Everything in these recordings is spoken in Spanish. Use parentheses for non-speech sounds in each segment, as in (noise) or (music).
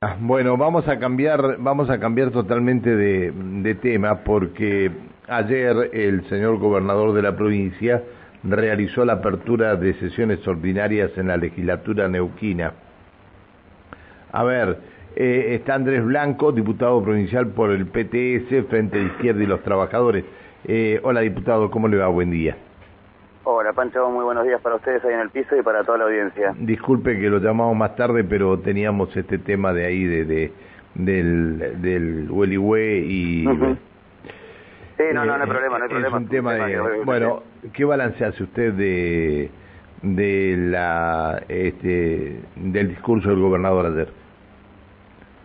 Ah, bueno, vamos a cambiar, vamos a cambiar totalmente de, tema porque ayer el señor gobernador de la provincia realizó la apertura de sesiones ordinarias en la legislatura neuquina. A ver, eh, está Andrés Blanco, diputado provincial por el PTS, Frente de Izquierda y los Trabajadores. Eh, hola diputado, ¿cómo le va? Buen día. Hola Pancho, muy buenos días para ustedes ahí en el piso y para toda la audiencia. Disculpe que lo llamamos más tarde, pero teníamos este tema de ahí, de, de del, del y... Sí, no, no, no hay problema, no hay problema. Es un tema, bueno, ¿qué balance hace usted de, de la, este, del discurso del gobernador ayer?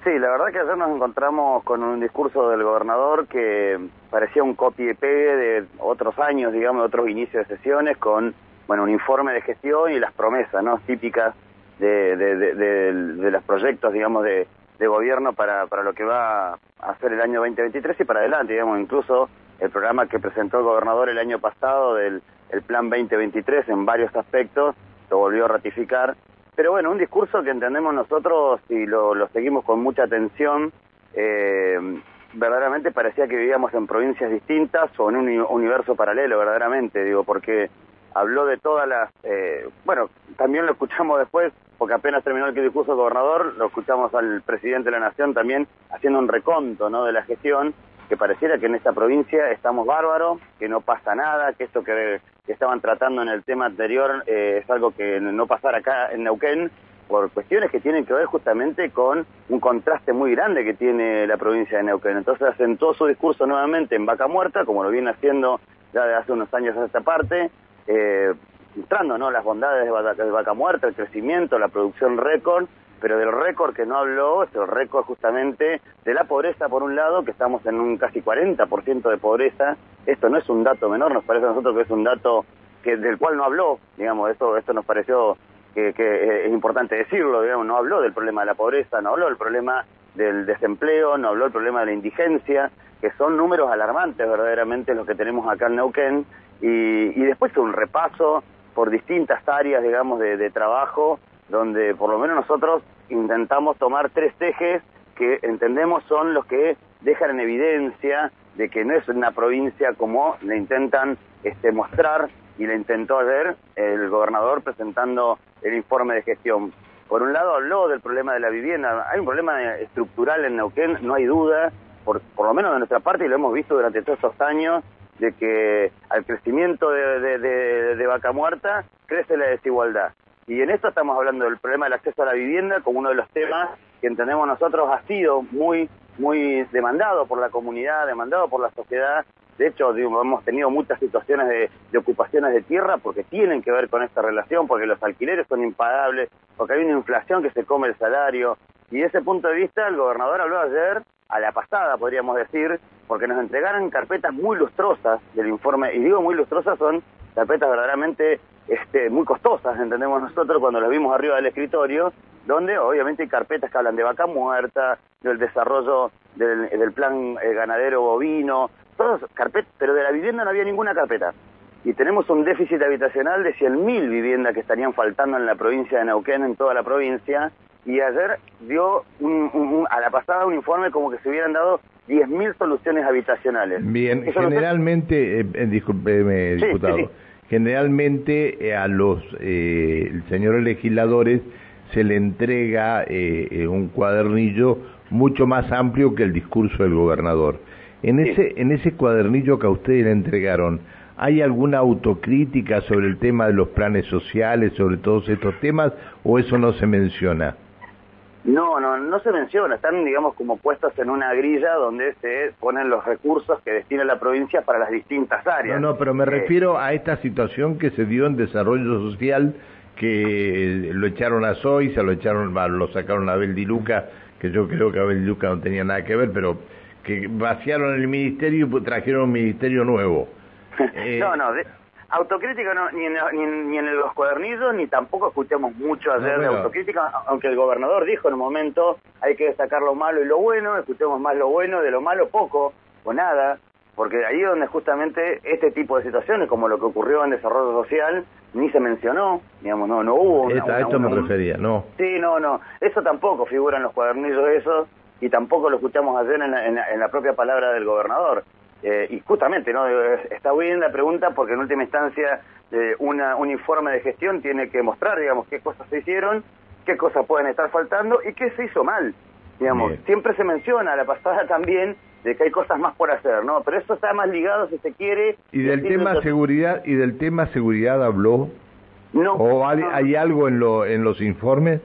Sí, la verdad que ayer nos encontramos con un discurso del gobernador que parecía un copy y pegue de otros años, digamos, de otros inicios de sesiones, con bueno un informe de gestión y las promesas no típicas de, de, los proyectos, digamos, de, gobierno para, para lo que va a hacer el año 2023 y para adelante, digamos, incluso el programa que presentó el gobernador el año pasado del el Plan 2023 en varios aspectos, lo volvió a ratificar pero bueno, un discurso que entendemos nosotros y lo, lo seguimos con mucha atención, eh, verdaderamente parecía que vivíamos en provincias distintas o en un universo paralelo, verdaderamente, digo, porque habló de todas las... Eh, bueno, también lo escuchamos después, porque apenas terminó el discurso del gobernador, lo escuchamos al presidente de la Nación también haciendo un reconto ¿no? de la gestión, que pareciera que en esta provincia estamos bárbaros, que no pasa nada, que esto que, estaban tratando en el tema anterior eh, es algo que no pasara acá en Neuquén, por cuestiones que tienen que ver justamente con un contraste muy grande que tiene la provincia de Neuquén. Entonces asentó su discurso nuevamente en Vaca Muerta, como lo viene haciendo ya de hace unos años a esta parte, eh, mostrando ¿no? las bondades de Vaca Muerta, el crecimiento, la producción récord, pero del récord que no habló es el récord justamente de la pobreza por un lado, que estamos en un casi 40% de pobreza. Esto no es un dato menor, nos parece a nosotros que es un dato que del cual no habló, digamos, esto, esto nos pareció que, es importante decirlo, digamos, no habló del problema de la pobreza, no habló del problema del desempleo, no habló del problema de la indigencia, que son números alarmantes verdaderamente los que tenemos acá en Neuquén, y, y después un repaso por distintas áreas, digamos, de, de trabajo, donde por lo menos nosotros intentamos tomar tres ejes que entendemos son los que dejan en evidencia de que no es una provincia como le intentan este, mostrar y le intentó ayer el gobernador presentando el informe de gestión. Por un lado habló del problema de la vivienda, hay un problema estructural en Neuquén, no hay duda, por, por lo menos de nuestra parte, y lo hemos visto durante todos estos años, de que al crecimiento de, de Vaca Muerta crece la desigualdad. Y en esto estamos hablando del problema del acceso a la vivienda como uno de los temas que entendemos nosotros ha sido muy, muy demandado por la comunidad, demandado por la sociedad. De hecho, hemos tenido muchas situaciones de, de, ocupaciones de tierra porque tienen que ver con esta relación, porque los alquileres son impagables, porque hay una inflación que se come el salario. Y de ese punto de vista, el gobernador habló ayer, a la pasada podríamos decir, porque nos entregaron carpetas muy lustrosas del informe, y digo muy lustrosas, son carpetas verdaderamente este, muy costosas, entendemos nosotros, cuando las vimos arriba del escritorio, donde obviamente hay carpetas que hablan de vaca muerta, del desarrollo del, plan eh, ganadero bovino, todas carpetas, pero de la vivienda no había ninguna carpeta. Y tenemos un déficit habitacional de 100.000 viviendas que estarían faltando en la provincia de Neuquén, en toda la provincia, y ayer dio a la pasada un informe como que se hubieran dado 10.000 soluciones habitacionales. Bien, generalmente, eh, eh, discúlpeme, diputado generalmente eh, a los eh, señores legisladores se le entrega un cuadernillo mucho más amplio que el discurso del gobernador. En ese, en ese cuadernillo que a ustedes le entregaron, ¿hay alguna autocrítica sobre el tema de los planes sociales, sobre todos estos temas, o eso no se menciona? No, no, no se menciona, están digamos como puestos en una grilla donde se ponen los recursos que destina la provincia para las distintas áreas. No, no, pero me eh, refiero a esta situación que se dio en desarrollo social, que lo echaron a Soy, se lo echaron, lo sacaron a Abel Diluca, que yo creo que Abel Diluca no tenía nada que ver, pero que vaciaron el ministerio y trajeron un ministerio nuevo. (laughs) Eh, no, no, Autocrítica no, ni, en, ni, en, los cuadernillos, ni tampoco escuchamos mucho ayer de autocrítica, aunque el gobernador dijo en un momento hay que destacar lo malo y lo bueno, escuchemos más lo bueno, de lo malo poco o nada. Porque ahí es donde justamente este tipo de situaciones, como lo que ocurrió en desarrollo social, ni se mencionó, digamos, no, no hubo... a esto me refería, ¿no? Sí, no, no, eso tampoco figura en los cuadernillos esos y tampoco lo escuchamos ayer en la, en la, propia palabra del gobernador. Eh, y justamente, ¿no? Está bien la pregunta porque en última instancia eh, una, un informe de gestión tiene que mostrar, digamos, qué cosas se hicieron, qué cosas pueden estar faltando y qué se hizo mal. Digamos, siempre se menciona, la pasada (laughs) también, de que hay cosas más por hacer, ¿no? Pero eso está más ligado, si se quiere... ¿Y del tema seguridad y del tema seguridad habló? No. ¿O hay, algo en, lo, en los informes?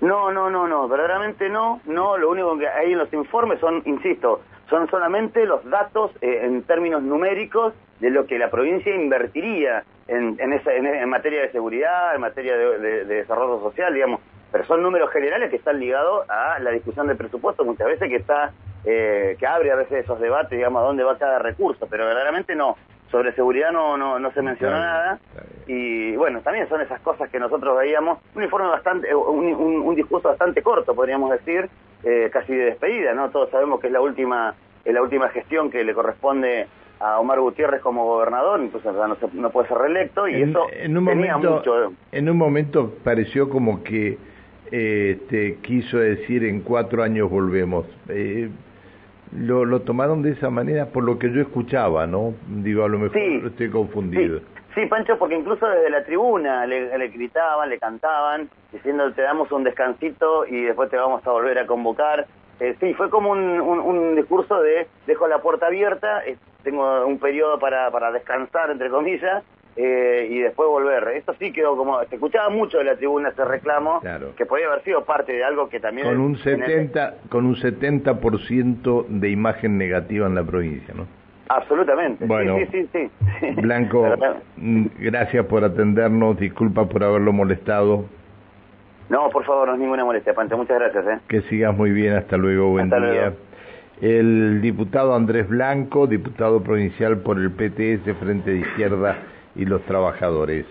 No, no, no, no, verdaderamente no, no, lo único que hay en los informes son, insisto, son solamente los datos eh, en términos numéricos de lo que la provincia invertiría en, en, esa, en, materia de seguridad, en materia de, desarrollo social, digamos, pero son números generales que están ligados a la discusión de presupuesto muchas veces que está eh, que abre a veces esos debates, digamos, a dónde va cada recurso, pero verdaderamente no. Sobre seguridad no, no, no se mencionó nada. Y bueno, también son esas cosas que nosotros veíamos. Un informe bastante, un, un, discurso bastante corto, podríamos decir, eh, casi de despedida, ¿no? Todos sabemos que es la última, es la última gestión que le corresponde a Omar Gutiérrez como gobernador, entonces no, no puede ser reelecto y eso en un tenía momento, mucho. En un momento pareció como que eh, este, quiso decir en cuatro años volvemos. Eh, lo, lo tomaron de esa manera por lo que yo escuchaba, ¿no? Digo, a lo mejor estoy confundido. Sí. Pancho, porque incluso desde la tribuna le, le, gritaban, le cantaban, diciendo te damos un descansito y después te vamos a volver a convocar. Eh, sí, fue como un, un, discurso de dejo la puerta abierta, eh, tengo un periodo para, para descansar, entre comillas, eh, y después volver. Esto sí quedó como, se escuchaba mucho de la tribuna ese reclamo, que podía haber sido parte de algo que también... Con un 70, con un 70% de imagen negativa en la provincia, ¿no? Absolutamente. Bueno, sí, sí, sí, (laughs) Blanco, mm, gracias por atendernos, disculpa por haberlo molestado. No, por favor, no es ninguna molestia, Pante, muchas gracias. ¿eh? Que sigas muy bien, hasta luego, buen día. El diputado Andrés Blanco, diputado provincial por el PTS Frente de Izquierda y los Trabajadores.